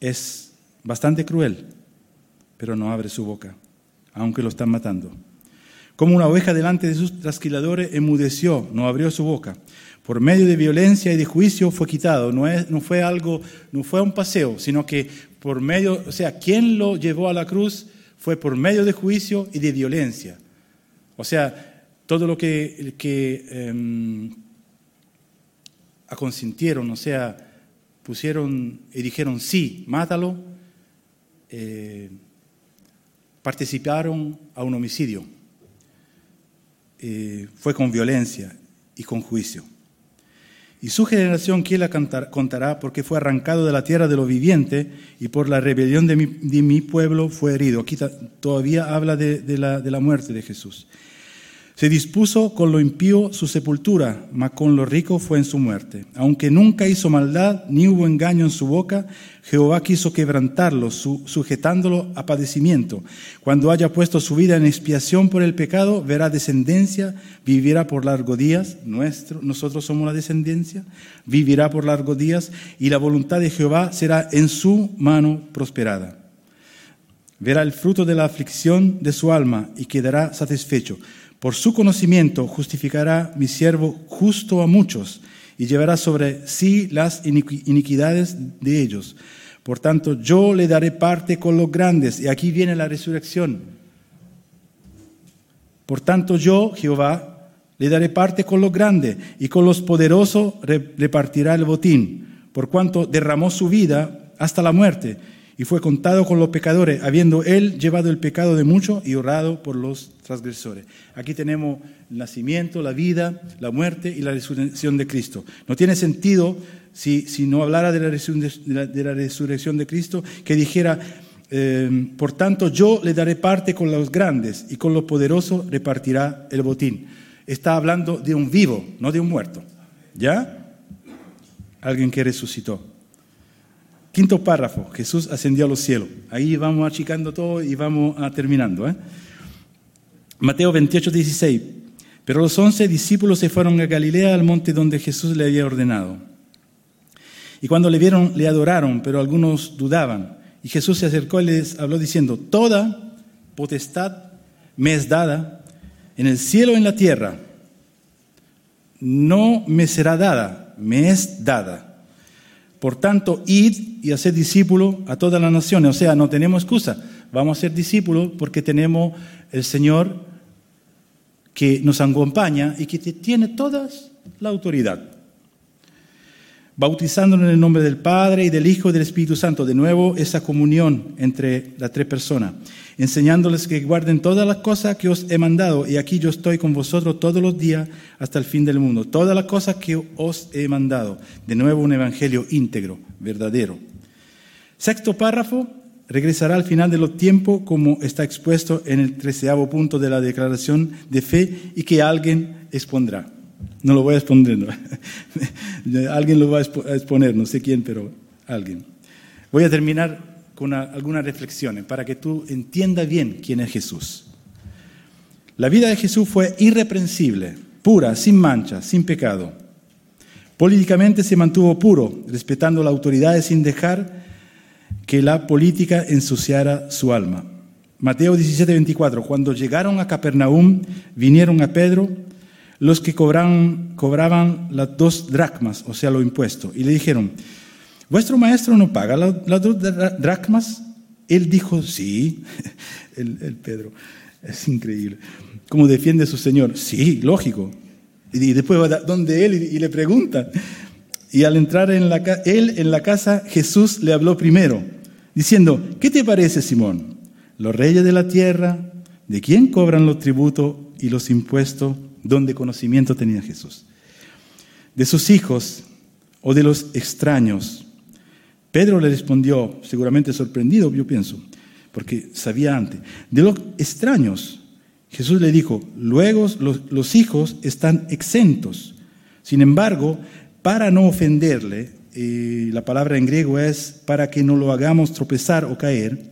Es bastante cruel, pero no abre su boca, aunque lo están matando. Como una oveja delante de sus trasquiladores enmudeció, no abrió su boca. Por medio de violencia y de juicio fue quitado. No, es, fue algo, no fue un paseo, sino que por medio, o sea, quien lo llevó a la cruz fue por medio de juicio y de violencia. O sea, todo lo que, que aconsintieron, o sea, pusieron y dijeron, sí, mátalo, eh, participaron a un homicidio. Eh, fue con violencia y con juicio. Y su generación, ¿quién la contará? Porque fue arrancado de la tierra de lo viviente y por la rebelión de mi, pueblo fue herido. Aquí todavía habla de, la, de la muerte de Jesús. Se dispuso con lo impío su sepultura, mas con lo rico fue en su muerte. Aunque nunca hizo maldad, ni hubo engaño en su boca, Jehová quiso quebrantarlo, sujetándolo a padecimiento. Cuando haya puesto su vida en expiación por el pecado, verá descendencia, vivirá por largos días, nuestro, nosotros somos la descendencia, vivirá por largos días, y la voluntad de Jehová será en su mano prosperada. Verá el fruto de la aflicción de su alma y quedará satisfecho por su conocimiento justificará mi siervo justo a muchos y llevará sobre sí las iniquidades de ellos. Por tanto, yo le daré parte con los grandes. Y aquí viene la resurrección. Por tanto, yo, Jehová, le daré parte con los grandes y con los poderosos repartirá el botín, por cuanto derramó su vida hasta la muerte y fue contado con los pecadores, habiendo él llevado el pecado de muchos y orado por los transgresores. Aquí tenemos el nacimiento, la vida, la muerte y la resurrección de Cristo. No tiene sentido si, si no hablara de la, resurrección de Cristo que dijera, eh, por tanto yo le daré parte con los grandes y con los poderosos repartirá el botín. Está hablando de un vivo, no de un muerto. ¿Ya? Alguien que resucitó. Quinto párrafo, Jesús ascendió a los cielos. Ahí vamos achicando todo y vamos a terminando. ¿eh? Mateo 28, 16. Pero los once discípulos se fueron a Galilea al monte donde Jesús le había ordenado. Y cuando le vieron, le adoraron, pero algunos dudaban. Y Jesús se acercó y les habló diciendo, toda potestad me es dada en el cielo y en la tierra. No me será dada, me es dada. Por tanto, id y haced discípulos a todas las naciones. O sea, no tenemos excusa. Vamos a ser discípulos porque tenemos el Señor que nos acompaña y que tiene toda la autoridad. Bautizándonos en el nombre del Padre y del Hijo y del Espíritu Santo. De nuevo, esa comunión entre las tres personas. Enseñándoles que guarden todas las cosas que os he mandado. Y aquí yo estoy con vosotros todos los días hasta el fin del mundo. Todas las cosas que os he mandado. De nuevo, un evangelio íntegro, verdadero. Sexto párrafo, regresará al final de los tiempos como está expuesto en el treceavo punto de la declaración de fe y que alguien expondrá. No lo voy a exponer, alguien lo va a exponer, no sé quién, pero alguien. Voy a terminar con algunas reflexiones para que tú entiendas bien quién es Jesús. La vida de Jesús fue irreprensible, pura, sin mancha, sin pecado. Políticamente se mantuvo puro, respetando la autoridad sin dejar que la política ensuciara su alma. Mateo 17, 24. Cuando llegaron a Capernaum, vinieron a Pedro los que cobraban, cobraban las dos dracmas, o sea, lo impuesto, y le dijeron, ¿vuestro maestro no paga las dos dracmas? Él dijo, sí, el, Pedro, es increíble. ¿Cómo defiende a su Señor? Sí, lógico. Y después va donde él y, le pregunta. Y al entrar él en la casa, Jesús le habló primero, diciendo, ¿qué te parece, Simón? Los reyes de la tierra, ¿de quién cobran los tributos y los impuestos? ¿Dónde conocimiento tenía Jesús? De sus hijos o de los extraños. Pedro le respondió, seguramente sorprendido, yo pienso, porque sabía antes, de los extraños. Jesús le dijo, luego los, hijos están exentos. Sin embargo, para no ofenderle, eh, la palabra en griego es para que no lo hagamos tropezar o caer,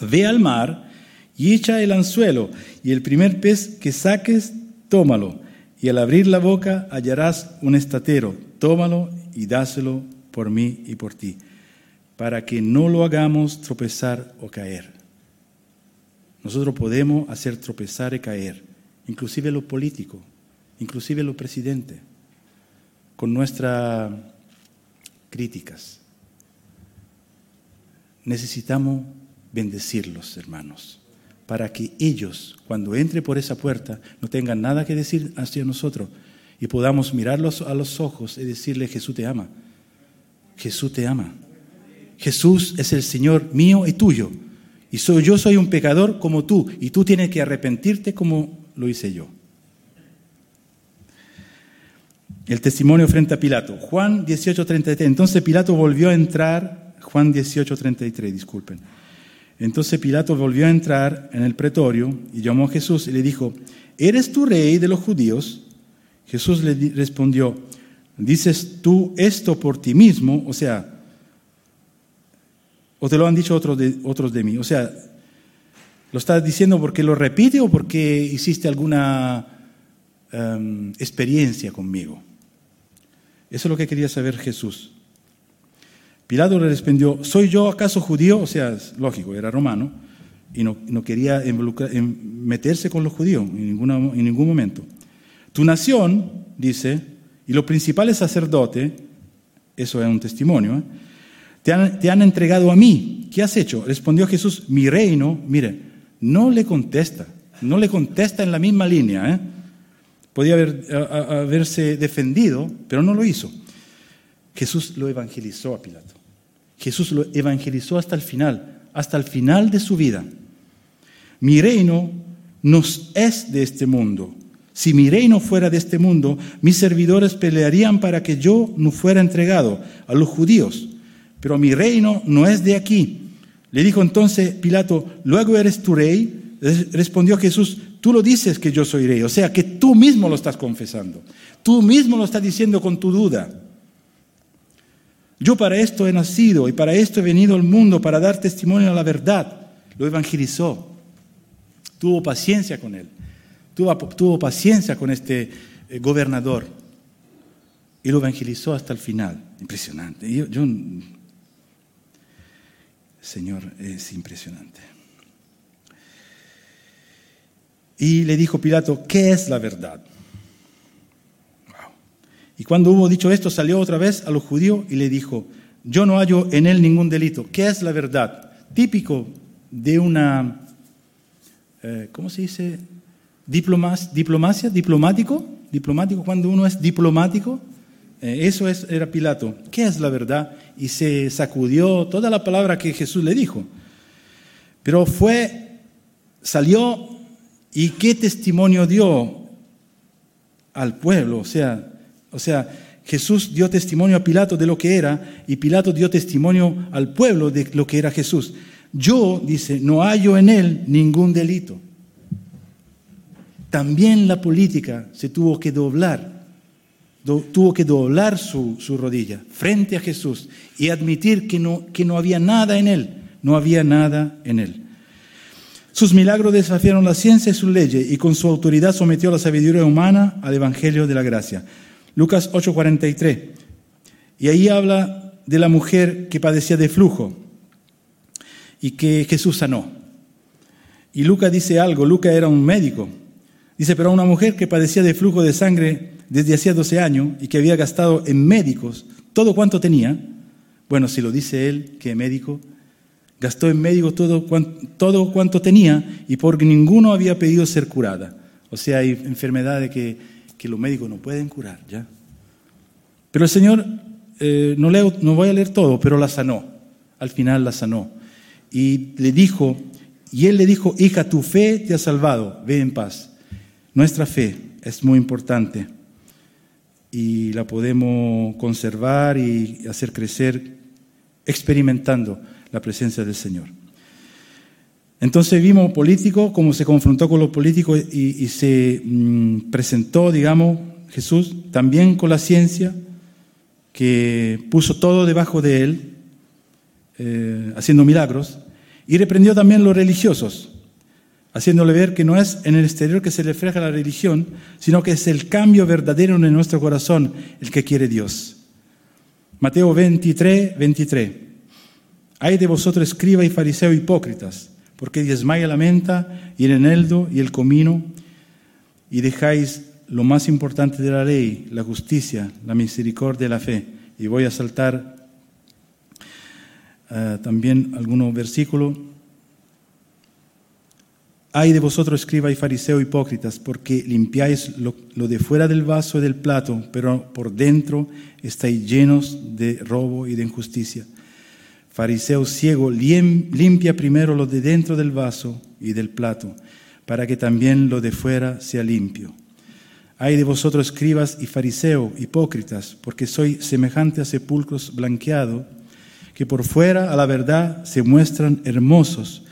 ve al mar y echa el anzuelo, y el primer pez que saques, tómalo, y al abrir la boca hallarás un estatero, tómalo y dáselo por mí y por ti, para que no lo hagamos tropezar o caer. Nosotros podemos hacer tropezar y caer, inclusive lo político, inclusive lo presidente, con nuestras críticas. Necesitamos bendecirlos, hermanos, para que ellos, cuando entre por esa puerta, no tengan nada que decir hacia nosotros y podamos mirarlos a los ojos y decirle, Jesús te ama. Jesús te ama. Jesús es el Señor mío y tuyo. Y soy, yo soy un pecador como tú, y tú tienes que arrepentirte como lo hice yo. El testimonio frente a Pilato. Juan 18:33. Entonces Pilato volvió a entrar, Juan 18:33, disculpen. Entonces Pilato volvió a entrar en el pretorio y llamó a Jesús y le dijo, ¿eres tú rey de los judíos? Jesús le respondió, ¿dices tú esto por ti mismo? O sea, ¿O te lo han dicho otros de, otros de mí? O sea, ¿lo estás diciendo porque lo repite o porque hiciste alguna em, experiencia conmigo? Eso es lo que quería saber Jesús. Pilato le respondió, ¿soy yo acaso judío? O sea, es lógico, era romano y no, quería meterse con los judíos en, ninguna, en ningún momento. Tu nación, dice, y los principales sacerdotes, eso es un testimonio, ¿eh? te han, entregado a mí. ¿Qué has hecho? Respondió Jesús, mi reino, mire, no le contesta, no le contesta en la misma línea. ¿eh? Podía haber, haberse defendido, pero no lo hizo. Jesús lo evangelizó a Pilato. Jesús lo evangelizó hasta el final, hasta el final de su vida. Mi reino no es de este mundo. Si mi reino fuera de este mundo, mis servidores pelearían para que yo no fuera entregado a los judíos pero mi reino no es de aquí. Le dijo entonces Pilato, luego eres tu rey. Respondió Jesús, tú lo dices que yo soy rey, o sea que tú mismo lo estás confesando, tú mismo lo estás diciendo con tu duda. Yo para esto he nacido y para esto he venido al mundo, para dar testimonio a la verdad. Lo evangelizó, tuvo paciencia con él, tuvo, paciencia con este eh, gobernador y lo evangelizó hasta el final. Impresionante. yo Señor, es impresionante. Y le dijo Pilato, ¿qué es la verdad? Y cuando hubo dicho esto, salió otra vez a los judíos y le dijo, yo no hallo en él ningún delito. ¿Qué es la verdad? Típico de una, eh, ¿cómo se dice? diplomacia, diplomático, diplomático, cuando uno es diplomático, eh, eso es, era Pilato. ¿Qué es la verdad? Y se sacudió toda la palabra que Jesús le dijo. Pero fue, salió y qué testimonio dio al pueblo. O sea, o sea, Jesús dio testimonio a Pilato de lo que era y Pilato dio testimonio al pueblo de lo que era Jesús. Yo, dice, no hallo en él ningún delito. También la política se tuvo que doblar tuvo que doblar su, rodilla frente a Jesús y admitir que no, que no había nada en él, no había nada en él. Sus milagros desafiaron la ciencia y sus leyes y con su autoridad sometió la sabiduría humana al Evangelio de la gracia. Lucas 8:43. Y ahí habla de la mujer que padecía de flujo y que Jesús sanó. Y Lucas dice algo, Lucas era un médico. Dice, pero una mujer que padecía de flujo de sangre desde hacía 12 años y que había gastado en médicos todo cuanto tenía, bueno, si lo dice él, que médico, gastó en médicos todo, todo cuanto tenía y porque ninguno había pedido ser curada. O sea, hay enfermedades que, que los médicos no pueden curar, ¿ya? Pero el Señor, eh, no, leo, no voy a leer todo, pero la sanó. Al final la sanó. Y le dijo, y él le dijo, hija, tu fe te ha salvado, ve en paz. Nuestra fe es muy importante y la podemos conservar y hacer crecer experimentando la presencia del Señor. Entonces vimos político, cómo se confrontó con los políticos y, se mm, presentó, digamos, Jesús también con la ciencia, que puso todo debajo de él, eh, haciendo milagros, y reprendió también los religiosos, haciéndole ver que no es en el exterior que se refleja la religión, sino que es el cambio verdadero en nuestro corazón el que quiere Dios. Mateo 23, 23. Hay de vosotros escriba y fariseo hipócritas, porque diezmáis la menta y el eneldo y el comino y dejáis lo más importante de la ley, la justicia, la misericordia y la fe. Y voy a saltar eh, también algunos versículos Ay de vosotros, escriba y fariseo hipócritas, porque limpiáis lo, de fuera del vaso y del plato, pero por dentro estáis llenos de robo y de injusticia. Fariseo ciego, limpia primero lo de dentro del vaso y del plato, para que también lo de fuera sea limpio. Ay de vosotros, escribas y fariseo hipócritas, porque sois semejante a sepulcros blanqueados, que por fuera a la verdad se muestran hermosos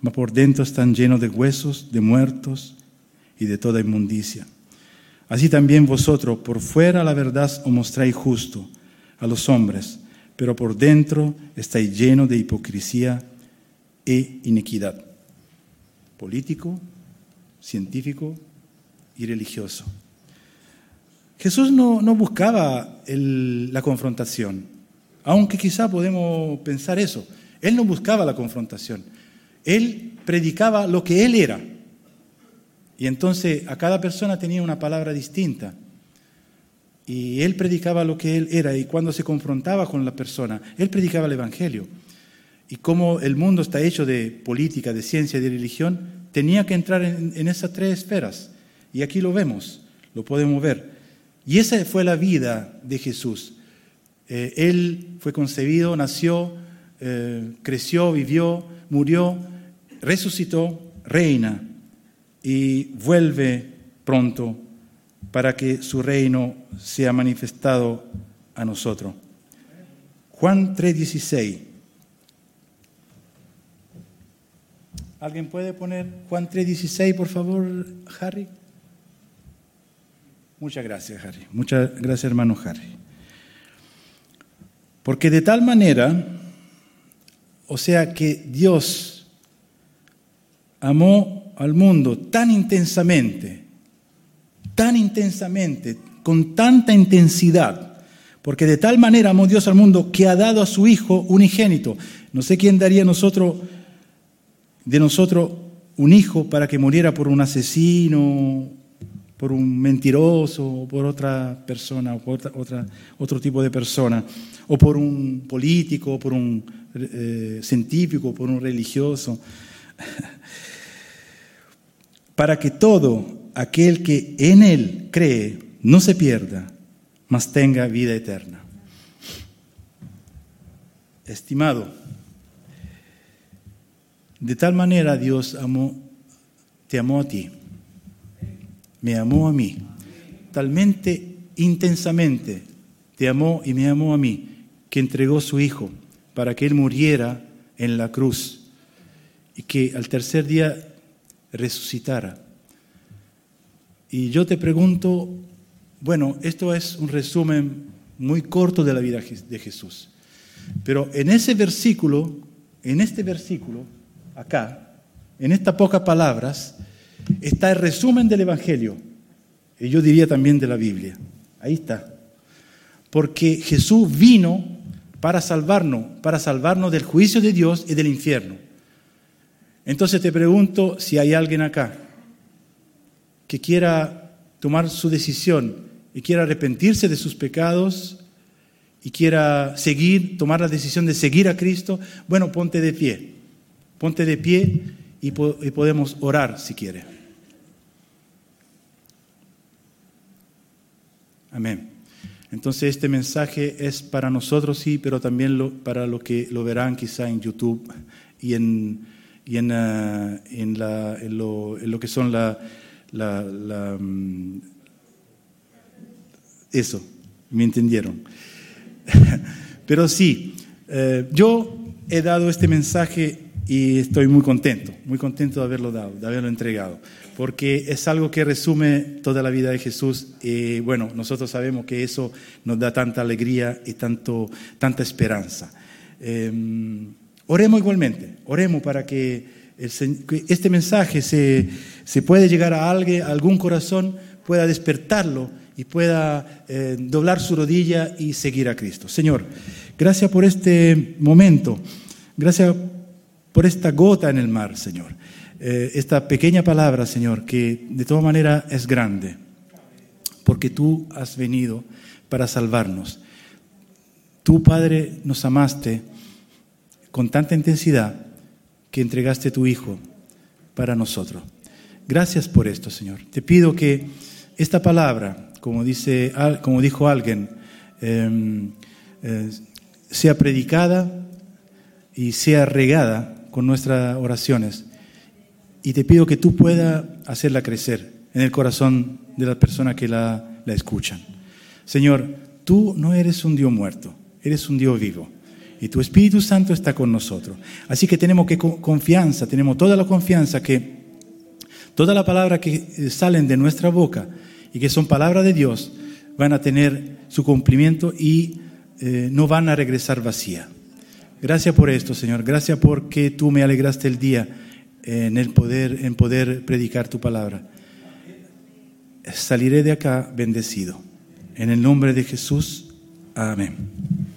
mas por dentro están llenos de huesos, de muertos y de toda inmundicia. Así también vosotros, por fuera la verdad os mostráis justo a los hombres, pero por dentro estáis llenos de hipocresía e iniquidad. Político, científico y religioso. Jesús no, buscaba la confrontación, aunque quizá podemos pensar eso. Él no buscaba la confrontación. Él predicaba lo que él era. Y entonces a cada persona tenía una palabra distinta. Y él predicaba lo que él era. Y cuando se confrontaba con la persona, él predicaba el Evangelio. Y como el mundo está hecho de política, de ciencia y de religión, tenía que entrar en, esas tres esferas. Y aquí lo vemos, lo podemos ver. Y esa fue la vida de Jesús. Eh, él fue concebido, nació, eh, creció, vivió, murió, resucitó, reina y vuelve pronto para que su reino sea manifestado a nosotros. Juan 3:16. ¿Alguien puede poner Juan 3:16, por favor, Harry? Muchas gracias, Harry. Muchas gracias, hermano Harry. Porque de tal manera, o sea que Dios amó al mundo tan intensamente, tan intensamente, con tanta intensidad, porque de tal manera amó Dios al mundo que ha dado a su Hijo unigénito. No sé quién daría nosotros, de nosotros un hijo para que muriera por un asesino, por un mentiroso, por otra persona, o por otra, otro tipo de persona, o por un político, o por un eh, científico, por un religioso. para que todo aquel que en Él cree no se pierda, mas tenga vida eterna. Estimado, de tal manera Dios amó, te amó a ti, me amó a mí, talmente intensamente te amó y me amó a mí, que entregó su Hijo para que Él muriera en la cruz y que al tercer día resucitara. Y yo te pregunto, bueno, esto es un resumen muy corto de la vida de Jesús. Pero en ese versículo, en este versículo, acá, en estas pocas palabras, está el resumen del Evangelio. Y yo diría también de la Biblia. Ahí está. Porque Jesús vino para salvarnos, para salvarnos del juicio de Dios y del infierno. Entonces te pregunto si hay alguien acá que quiera tomar su decisión y quiera arrepentirse de sus pecados y quiera seguir, tomar la decisión de seguir a Cristo, bueno, ponte de pie. Ponte de pie y, podemos orar si quiere. Amén. Entonces este mensaje es para nosotros, sí, pero también para los que lo verán quizá en YouTube y en, y en, ah, lo, en, lo, que son la... la, mm, eso, me entendieron. pero sí, eh, yo he dado este mensaje y estoy muy contento, muy contento de haberlo dado, de haberlo entregado porque es algo que resume toda la vida de Jesús y bueno, nosotros sabemos que eso nos da tanta alegría y tanto, tanta esperanza. Em, oremos igualmente, oremos para que, este mensaje se, se pueda llegar a alguien, a algún corazón, pueda despertarlo y pueda eh, doblar su rodilla y seguir a Cristo. Señor, gracias por este momento, gracias por esta gota en el mar, Señor. Eh, esta pequeña palabra, Señor, que de todas maneras es grande, porque tú has venido para salvarnos. Tú, Padre, nos amaste con tanta intensidad que entregaste tu Hijo para nosotros. Gracias por esto, Señor. Te pido que esta palabra, como, dice, como dijo alguien, em, eh, sea predicada y sea regada con nuestras oraciones y te pido que tú puedas hacerla crecer en el corazón de las personas que la, la escuchan. Señor, tú no eres un Dios muerto, eres un Dios vivo. Y tu Espíritu Santo está con nosotros. Así que tenemos que confianza, tenemos toda la confianza que todas las palabras que eh, salen de nuestra boca y que son palabras de Dios van a tener su cumplimiento y eh, no van a regresar vacía. Gracias por esto, Señor. Gracias porque tú me alegraste el día en el poder, en poder predicar tu palabra. Saliré de acá bendecido. En el nombre de Jesús. Amén.